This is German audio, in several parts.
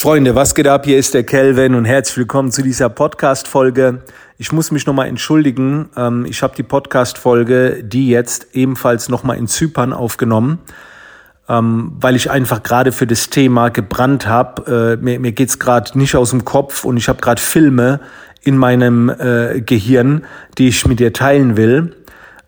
Freunde, was geht ab? Hier ist der Kelvin und herzlich willkommen zu dieser Podcast-Folge. Ich muss mich nochmal entschuldigen. Ähm, ich habe die Podcast-Folge, die jetzt ebenfalls nochmal in Zypern aufgenommen, ähm, weil ich einfach gerade für das Thema gebrannt habe. Äh, mir mir geht's gerade nicht aus dem Kopf und ich habe gerade Filme in meinem äh, Gehirn, die ich mit dir teilen will.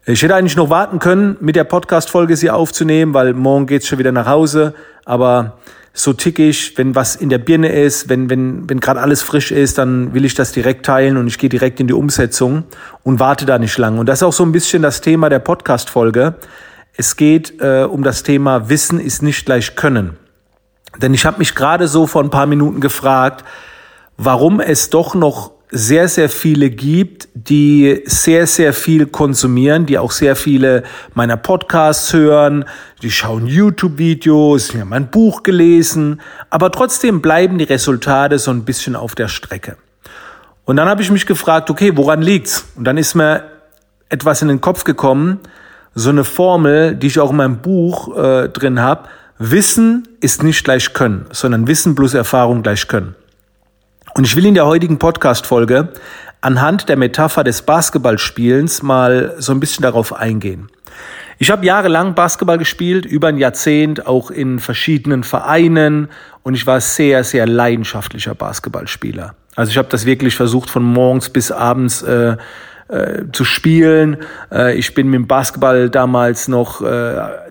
Ich hätte eigentlich noch warten können, mit der Podcast-Folge sie aufzunehmen, weil morgen geht's schon wieder nach Hause. Aber so tickig, wenn was in der Birne ist, wenn, wenn, wenn gerade alles frisch ist, dann will ich das direkt teilen und ich gehe direkt in die Umsetzung und warte da nicht lang. Und das ist auch so ein bisschen das Thema der Podcast-Folge. Es geht äh, um das Thema Wissen ist nicht gleich Können. Denn ich habe mich gerade so vor ein paar Minuten gefragt, warum es doch noch sehr, sehr viele gibt, die sehr, sehr viel konsumieren, die auch sehr viele meiner Podcasts hören, die schauen YouTube-Videos, die haben mein Buch gelesen, aber trotzdem bleiben die Resultate so ein bisschen auf der Strecke. Und dann habe ich mich gefragt, okay, woran liegt's? Und dann ist mir etwas in den Kopf gekommen, so eine Formel, die ich auch in meinem Buch äh, drin habe. Wissen ist nicht gleich Können, sondern Wissen plus Erfahrung gleich Können. Und ich will in der heutigen Podcast-Folge anhand der Metapher des Basketballspielens mal so ein bisschen darauf eingehen. Ich habe jahrelang Basketball gespielt, über ein Jahrzehnt, auch in verschiedenen Vereinen und ich war sehr, sehr leidenschaftlicher Basketballspieler. Also ich habe das wirklich versucht von morgens bis abends äh, äh, zu spielen. Äh, ich bin mit dem Basketball damals noch, äh,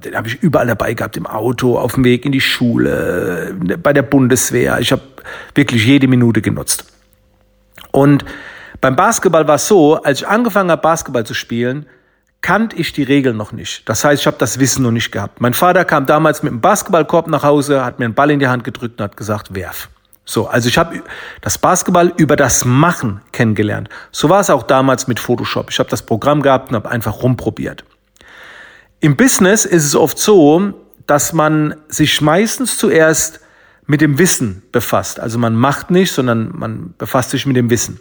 den habe ich überall dabei gehabt, im Auto, auf dem Weg in die Schule, äh, bei der Bundeswehr. Ich habe wirklich jede Minute genutzt. Und beim Basketball war es so, als ich angefangen habe, Basketball zu spielen, kannte ich die Regeln noch nicht. Das heißt, ich habe das Wissen noch nicht gehabt. Mein Vater kam damals mit einem Basketballkorb nach Hause, hat mir einen Ball in die Hand gedrückt und hat gesagt, werf. So, also ich habe das Basketball über das Machen kennengelernt. So war es auch damals mit Photoshop. Ich habe das Programm gehabt und habe einfach rumprobiert. Im Business ist es oft so, dass man sich meistens zuerst mit dem Wissen befasst. Also man macht nicht, sondern man befasst sich mit dem Wissen.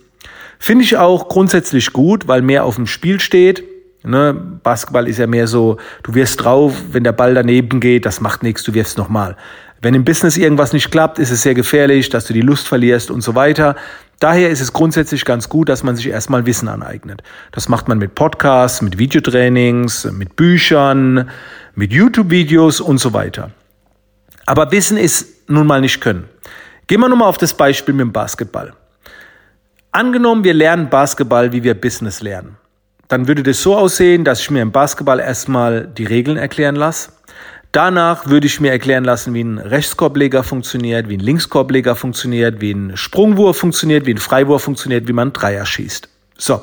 Finde ich auch grundsätzlich gut, weil mehr auf dem Spiel steht. Ne? Basketball ist ja mehr so, du wirst drauf, wenn der Ball daneben geht, das macht nichts, du wirfst nochmal. Wenn im Business irgendwas nicht klappt, ist es sehr gefährlich, dass du die Lust verlierst und so weiter. Daher ist es grundsätzlich ganz gut, dass man sich erstmal Wissen aneignet. Das macht man mit Podcasts, mit Videotrainings, mit Büchern, mit YouTube-Videos und so weiter. Aber Wissen ist nun mal nicht Können. Gehen wir nun mal auf das Beispiel mit dem Basketball. Angenommen, wir lernen Basketball, wie wir Business lernen. Dann würde das so aussehen, dass ich mir im Basketball erstmal die Regeln erklären lasse. Danach würde ich mir erklären lassen, wie ein Rechtskorbleger funktioniert, wie ein Linkskorbleger funktioniert, wie ein Sprungwurf funktioniert, wie ein Freiwurf funktioniert, wie man Dreier schießt. So,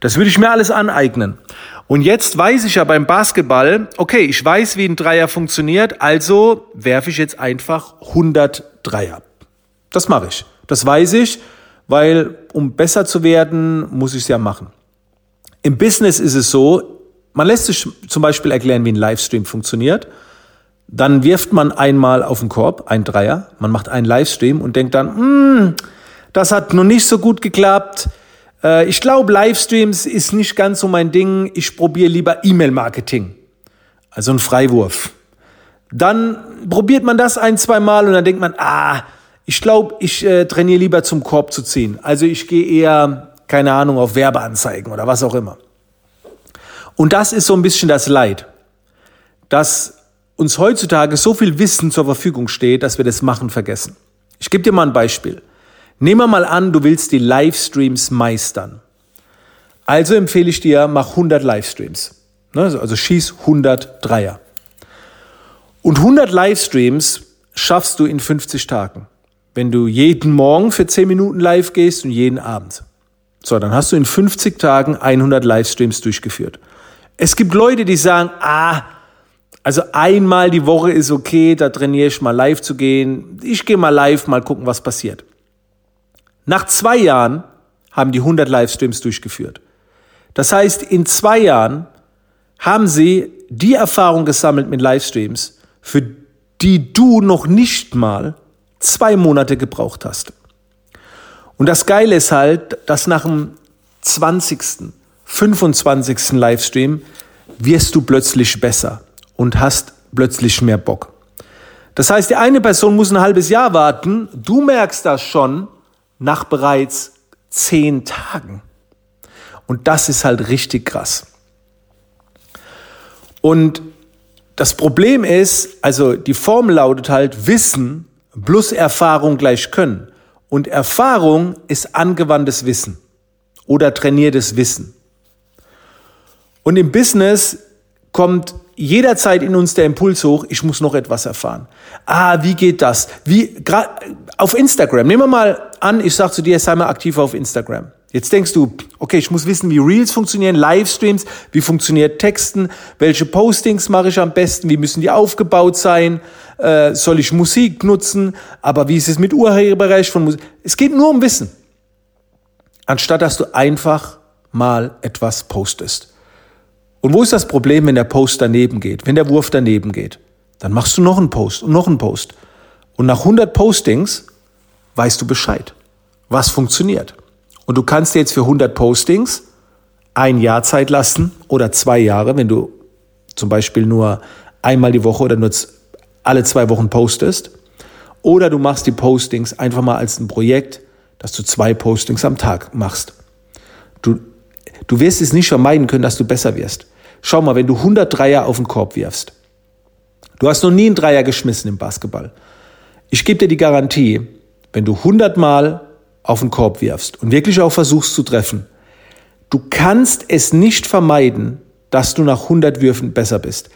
das würde ich mir alles aneignen. Und jetzt weiß ich ja beim Basketball, okay, ich weiß, wie ein Dreier funktioniert, also werfe ich jetzt einfach 100 Dreier. Das mache ich. Das weiß ich, weil um besser zu werden, muss ich es ja machen. Im Business ist es so, man lässt sich zum Beispiel erklären, wie ein Livestream funktioniert. Dann wirft man einmal auf den Korb, ein Dreier, man macht einen Livestream und denkt dann, hm, das hat noch nicht so gut geklappt. Äh, ich glaube, Livestreams ist nicht ganz so mein Ding. Ich probiere lieber E-Mail-Marketing. Also ein Freiwurf. Dann probiert man das ein, zwei Mal und dann denkt man, ah, ich glaube, ich äh, trainiere lieber zum Korb zu ziehen. Also ich gehe eher, keine Ahnung, auf Werbeanzeigen oder was auch immer. Und das ist so ein bisschen das Leid, dass uns heutzutage so viel Wissen zur Verfügung steht, dass wir das Machen vergessen. Ich gebe dir mal ein Beispiel. Nehmen wir mal an, du willst die Livestreams meistern. Also empfehle ich dir, mach 100 Livestreams. Ne, also schieß 100 Dreier. Und 100 Livestreams schaffst du in 50 Tagen. Wenn du jeden Morgen für 10 Minuten live gehst und jeden Abend. So, dann hast du in 50 Tagen 100 Livestreams durchgeführt. Es gibt Leute, die sagen, ah, also einmal die Woche ist okay, da trainiere ich mal live zu gehen. Ich gehe mal live, mal gucken, was passiert. Nach zwei Jahren haben die 100 Livestreams durchgeführt. Das heißt, in zwei Jahren haben sie die Erfahrung gesammelt mit Livestreams, für die du noch nicht mal zwei Monate gebraucht hast. Und das Geile ist halt, dass nach dem 20. 25. Livestream wirst du plötzlich besser und hast plötzlich mehr Bock. Das heißt, die eine Person muss ein halbes Jahr warten. Du merkst das schon nach bereits zehn Tagen. Und das ist halt richtig krass. Und das Problem ist, also die Formel lautet halt Wissen plus Erfahrung gleich Können. Und Erfahrung ist angewandtes Wissen oder trainiertes Wissen. Und im Business kommt jederzeit in uns der Impuls hoch, ich muss noch etwas erfahren. Ah, wie geht das? Wie, auf Instagram, nehmen wir mal an, ich sage zu dir, sei mal aktiv auf Instagram. Jetzt denkst du, okay, ich muss wissen, wie Reels funktionieren, Livestreams, wie funktioniert Texten, welche Postings mache ich am besten, wie müssen die aufgebaut sein, äh, soll ich Musik nutzen, aber wie ist es mit Urheberrecht von Musik? Es geht nur um Wissen. Anstatt dass du einfach mal etwas postest. Und wo ist das Problem, wenn der Post daneben geht, wenn der Wurf daneben geht? Dann machst du noch einen Post und noch einen Post. Und nach 100 Postings weißt du Bescheid, was funktioniert. Und du kannst dir jetzt für 100 Postings ein Jahr Zeit lassen oder zwei Jahre, wenn du zum Beispiel nur einmal die Woche oder nur alle zwei Wochen postest. Oder du machst die Postings einfach mal als ein Projekt, dass du zwei Postings am Tag machst. Du, du wirst es nicht vermeiden können, dass du besser wirst. Schau mal, wenn du 100 Dreier auf den Korb wirfst, du hast noch nie einen Dreier geschmissen im Basketball. Ich gebe dir die Garantie, wenn du 100 Mal auf den Korb wirfst und wirklich auch versuchst zu treffen, du kannst es nicht vermeiden, dass du nach 100 Würfen besser bist.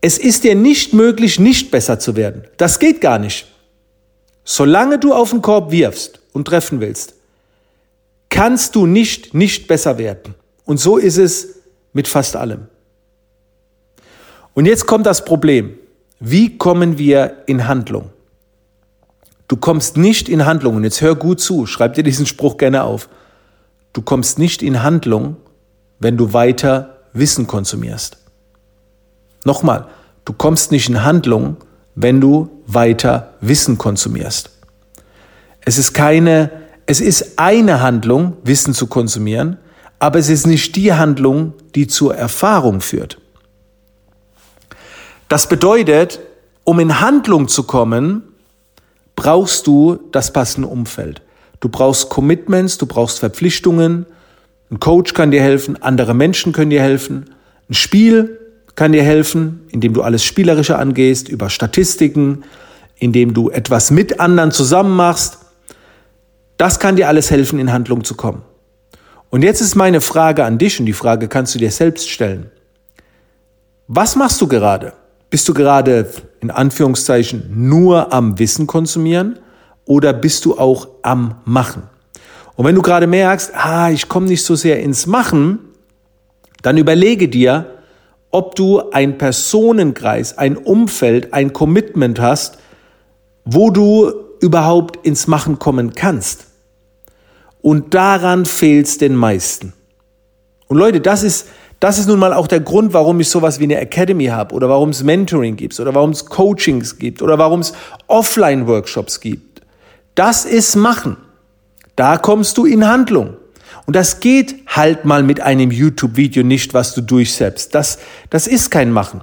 Es ist dir nicht möglich, nicht besser zu werden. Das geht gar nicht. Solange du auf den Korb wirfst und treffen willst, kannst du nicht nicht besser werden. Und so ist es mit fast allem. Und jetzt kommt das Problem. Wie kommen wir in Handlung? Du kommst nicht in Handlung. Und jetzt hör gut zu, schreib dir diesen Spruch gerne auf. Du kommst nicht in Handlung, wenn du weiter Wissen konsumierst. Nochmal, du kommst nicht in Handlung, wenn du weiter Wissen konsumierst. Es ist keine, es ist eine Handlung, Wissen zu konsumieren, aber es ist nicht die Handlung, die zur Erfahrung führt. Das bedeutet, um in Handlung zu kommen, brauchst du das passende Umfeld. Du brauchst Commitments, du brauchst Verpflichtungen. Ein Coach kann dir helfen, andere Menschen können dir helfen. Ein Spiel kann dir helfen, indem du alles spielerischer angehst, über Statistiken, indem du etwas mit anderen zusammen machst. Das kann dir alles helfen, in Handlung zu kommen. Und jetzt ist meine Frage an dich und die Frage kannst du dir selbst stellen. Was machst du gerade? Bist du gerade in Anführungszeichen nur am Wissen konsumieren oder bist du auch am Machen? Und wenn du gerade merkst, ah, ich komme nicht so sehr ins Machen, dann überlege dir, ob du ein Personenkreis, ein Umfeld, ein Commitment hast, wo du überhaupt ins Machen kommen kannst. Und daran fehlt es den meisten. Und Leute, das ist, das ist nun mal auch der Grund, warum ich sowas wie eine Academy habe oder warum es Mentoring gibt oder warum es Coachings gibt oder warum es Offline-Workshops gibt. Das ist Machen. Da kommst du in Handlung. Und das geht halt mal mit einem YouTube-Video nicht, was du durchsetzt. Das, das ist kein Machen.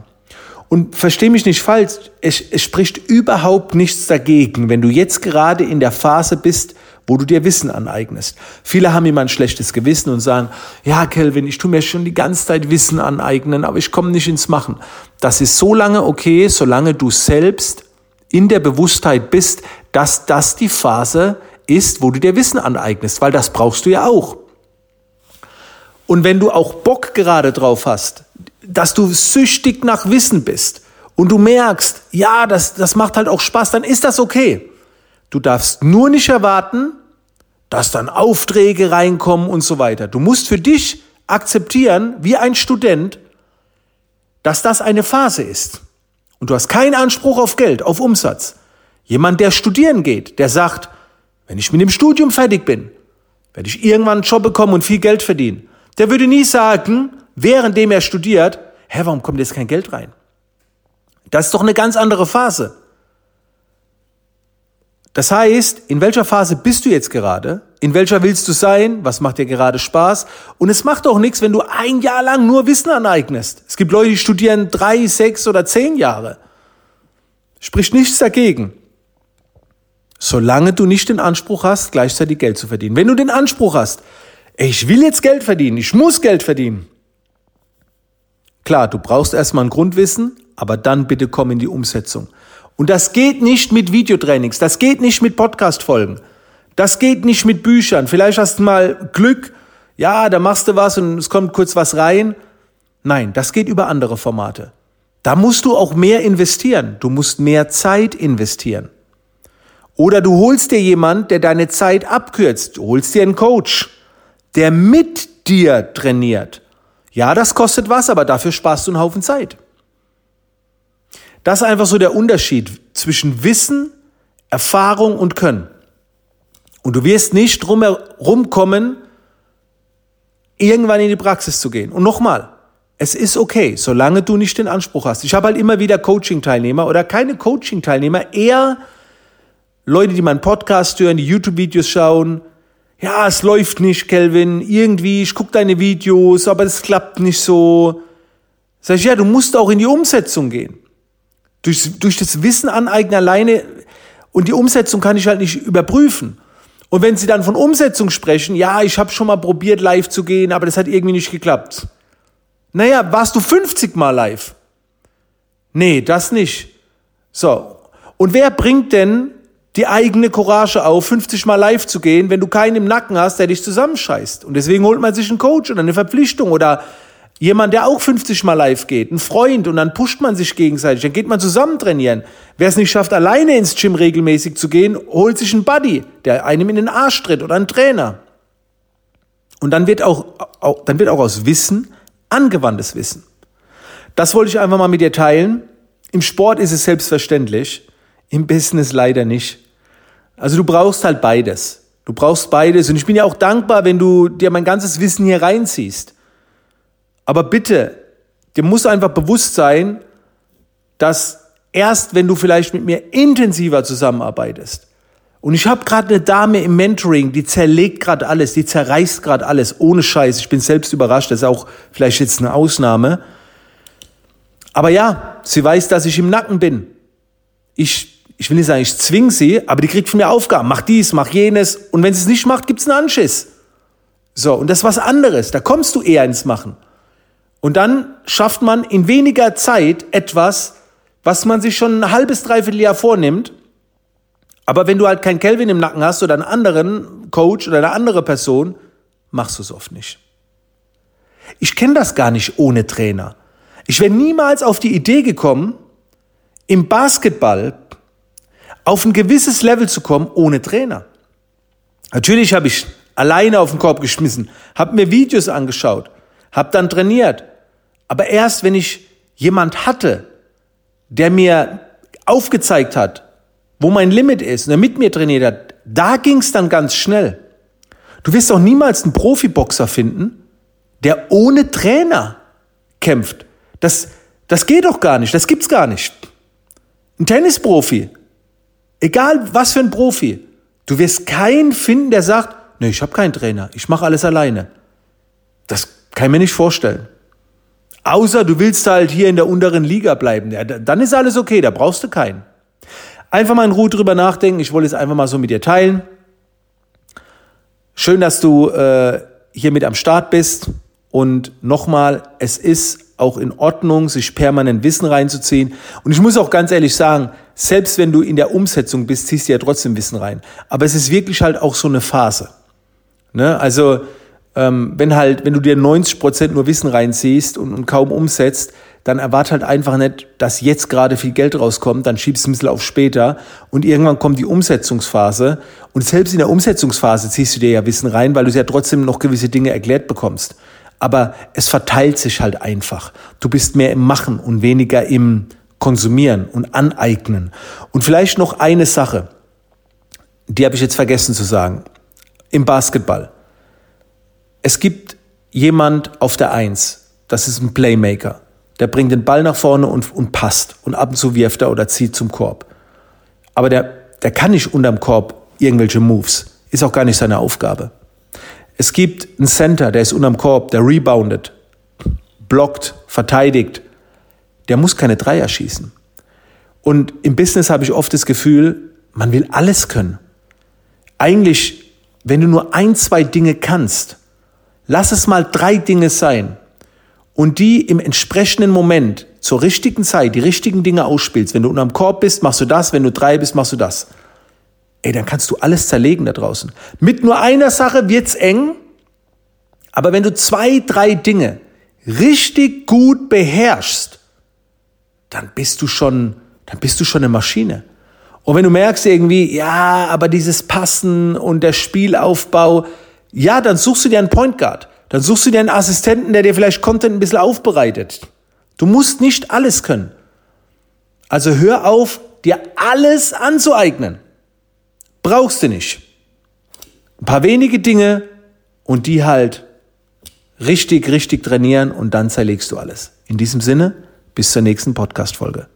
Und versteh mich nicht falsch, es, es spricht überhaupt nichts dagegen, wenn du jetzt gerade in der Phase bist, wo du dir Wissen aneignest. Viele haben immer ein schlechtes Gewissen und sagen, ja, Kelvin, ich tue mir schon die ganze Zeit Wissen aneignen, aber ich komme nicht ins Machen. Das ist so lange okay, solange du selbst in der Bewusstheit bist, dass das die Phase ist, wo du dir Wissen aneignest, weil das brauchst du ja auch. Und wenn du auch Bock gerade drauf hast, dass du süchtig nach Wissen bist und du merkst, ja, das, das macht halt auch Spaß, dann ist das okay. Du darfst nur nicht erwarten, dass dann Aufträge reinkommen und so weiter. Du musst für dich akzeptieren, wie ein Student, dass das eine Phase ist. Und du hast keinen Anspruch auf Geld, auf Umsatz. Jemand, der studieren geht, der sagt, wenn ich mit dem Studium fertig bin, werde ich irgendwann einen Job bekommen und viel Geld verdienen. Der würde nie sagen, währenddem er studiert, hä, warum kommt jetzt kein Geld rein? Das ist doch eine ganz andere Phase. Das heißt, in welcher Phase bist du jetzt gerade? In welcher willst du sein? Was macht dir gerade Spaß? Und es macht auch nichts, wenn du ein Jahr lang nur Wissen aneignest. Es gibt Leute, die studieren drei, sechs oder zehn Jahre. Spricht nichts dagegen. Solange du nicht den Anspruch hast, gleichzeitig Geld zu verdienen. Wenn du den Anspruch hast, ich will jetzt Geld verdienen, ich muss Geld verdienen. Klar, du brauchst erstmal ein Grundwissen, aber dann bitte komm in die Umsetzung. Und das geht nicht mit Videotrainings, das geht nicht mit Podcast-Folgen, das geht nicht mit Büchern. Vielleicht hast du mal Glück, ja, da machst du was und es kommt kurz was rein. Nein, das geht über andere Formate. Da musst du auch mehr investieren. Du musst mehr Zeit investieren. Oder du holst dir jemand, der deine Zeit abkürzt. Du holst dir einen Coach, der mit dir trainiert. Ja, das kostet was, aber dafür sparst du einen Haufen Zeit. Das ist einfach so der Unterschied zwischen Wissen, Erfahrung und Können. Und du wirst nicht drum herum kommen, irgendwann in die Praxis zu gehen. Und nochmal, es ist okay, solange du nicht den Anspruch hast. Ich habe halt immer wieder Coaching-Teilnehmer oder keine Coaching-Teilnehmer, eher Leute, die meinen Podcast hören, die YouTube-Videos schauen. Ja, es läuft nicht, Kelvin. Irgendwie, ich gucke deine Videos, aber es klappt nicht so. Sag ich, ja, du musst auch in die Umsetzung gehen. Durch, durch das Wissen aneignen alleine und die Umsetzung kann ich halt nicht überprüfen. Und wenn sie dann von Umsetzung sprechen, ja, ich habe schon mal probiert, live zu gehen, aber das hat irgendwie nicht geklappt. Naja, warst du 50 Mal live? Nee, das nicht. So. Und wer bringt denn die eigene Courage auf, 50 Mal live zu gehen, wenn du keinen im Nacken hast, der dich zusammenscheißt? Und deswegen holt man sich einen Coach oder eine Verpflichtung oder jemand, der auch 50 Mal live geht, ein Freund und dann pusht man sich gegenseitig, dann geht man zusammen trainieren. Wer es nicht schafft, alleine ins Gym regelmäßig zu gehen, holt sich einen Buddy, der einem in den Arsch tritt oder einen Trainer. Und dann wird auch, auch dann wird auch aus Wissen angewandtes Wissen. Das wollte ich einfach mal mit dir teilen. Im Sport ist es selbstverständlich, im Business leider nicht. Also du brauchst halt beides. Du brauchst beides und ich bin ja auch dankbar, wenn du dir mein ganzes Wissen hier reinziehst. Aber bitte, dir muss einfach bewusst sein, dass erst wenn du vielleicht mit mir intensiver zusammenarbeitest, und ich habe gerade eine Dame im Mentoring, die zerlegt gerade alles, die zerreißt gerade alles, ohne Scheiß. Ich bin selbst überrascht, das ist auch vielleicht jetzt eine Ausnahme. Aber ja, sie weiß, dass ich im Nacken bin. Ich, ich will nicht sagen, ich zwing sie, aber die kriegt von mir Aufgaben. Mach dies, mach jenes. Und wenn sie es nicht macht, gibt's einen Anschiss. So, und das ist was anderes. Da kommst du eher ins Machen. Und dann schafft man in weniger Zeit etwas, was man sich schon ein halbes, dreiviertel Jahr vornimmt aber wenn du halt keinen Kelvin im Nacken hast oder einen anderen Coach oder eine andere Person, machst du es oft nicht. Ich kenne das gar nicht ohne Trainer. Ich wäre niemals auf die Idee gekommen, im Basketball auf ein gewisses Level zu kommen ohne Trainer. Natürlich habe ich alleine auf den Korb geschmissen, habe mir Videos angeschaut, habe dann trainiert. Aber erst wenn ich jemand hatte, der mir aufgezeigt hat, wo mein Limit ist und der mit mir trainiert hat, da ging es dann ganz schnell. Du wirst auch niemals einen Profiboxer finden, der ohne Trainer kämpft. Das, das geht doch gar nicht, das gibt's gar nicht. Ein Tennisprofi, egal was für ein Profi, du wirst keinen finden, der sagt, nee, ich habe keinen Trainer, ich mache alles alleine. Das kann ich mir nicht vorstellen. Außer du willst halt hier in der unteren Liga bleiben, ja, dann ist alles okay, da brauchst du keinen. Einfach mal in Ruhe drüber nachdenken. Ich wollte es einfach mal so mit dir teilen. Schön, dass du äh, hier mit am Start bist. Und nochmal, es ist auch in Ordnung, sich permanent Wissen reinzuziehen. Und ich muss auch ganz ehrlich sagen, selbst wenn du in der Umsetzung bist, ziehst du ja trotzdem Wissen rein. Aber es ist wirklich halt auch so eine Phase. Ne? Also ähm, wenn halt, wenn du dir 90 Prozent nur Wissen reinziehst und, und kaum umsetzt, dann erwarte halt einfach nicht, dass jetzt gerade viel Geld rauskommt, dann schiebst du ein bisschen auf später und irgendwann kommt die Umsetzungsphase und selbst in der Umsetzungsphase ziehst du dir ja Wissen rein, weil du ja trotzdem noch gewisse Dinge erklärt bekommst. Aber es verteilt sich halt einfach. Du bist mehr im Machen und weniger im Konsumieren und Aneignen. Und vielleicht noch eine Sache, die habe ich jetzt vergessen zu sagen. Im Basketball. Es gibt jemand auf der Eins, das ist ein Playmaker. Der bringt den Ball nach vorne und, und passt. Und ab und zu wirft er oder zieht zum Korb. Aber der, der kann nicht unterm Korb irgendwelche Moves. Ist auch gar nicht seine Aufgabe. Es gibt einen Center, der ist unterm Korb, der reboundet, blockt, verteidigt. Der muss keine Dreier schießen. Und im Business habe ich oft das Gefühl, man will alles können. Eigentlich, wenn du nur ein, zwei Dinge kannst, lass es mal drei Dinge sein und die im entsprechenden Moment zur richtigen Zeit die richtigen Dinge ausspielst. Wenn du unterm Korb bist, machst du das, wenn du drei bist, machst du das. Ey, dann kannst du alles zerlegen da draußen. Mit nur einer Sache wird's eng, aber wenn du zwei, drei Dinge richtig gut beherrschst, dann bist du schon, dann bist du schon eine Maschine. Und wenn du merkst irgendwie, ja, aber dieses Passen und der Spielaufbau, ja, dann suchst du dir einen Point Guard. Dann suchst du dir einen Assistenten, der dir vielleicht Content ein bisschen aufbereitet. Du musst nicht alles können. Also hör auf, dir alles anzueignen. Brauchst du nicht. Ein paar wenige Dinge und die halt richtig, richtig trainieren und dann zerlegst du alles. In diesem Sinne, bis zur nächsten Podcast-Folge.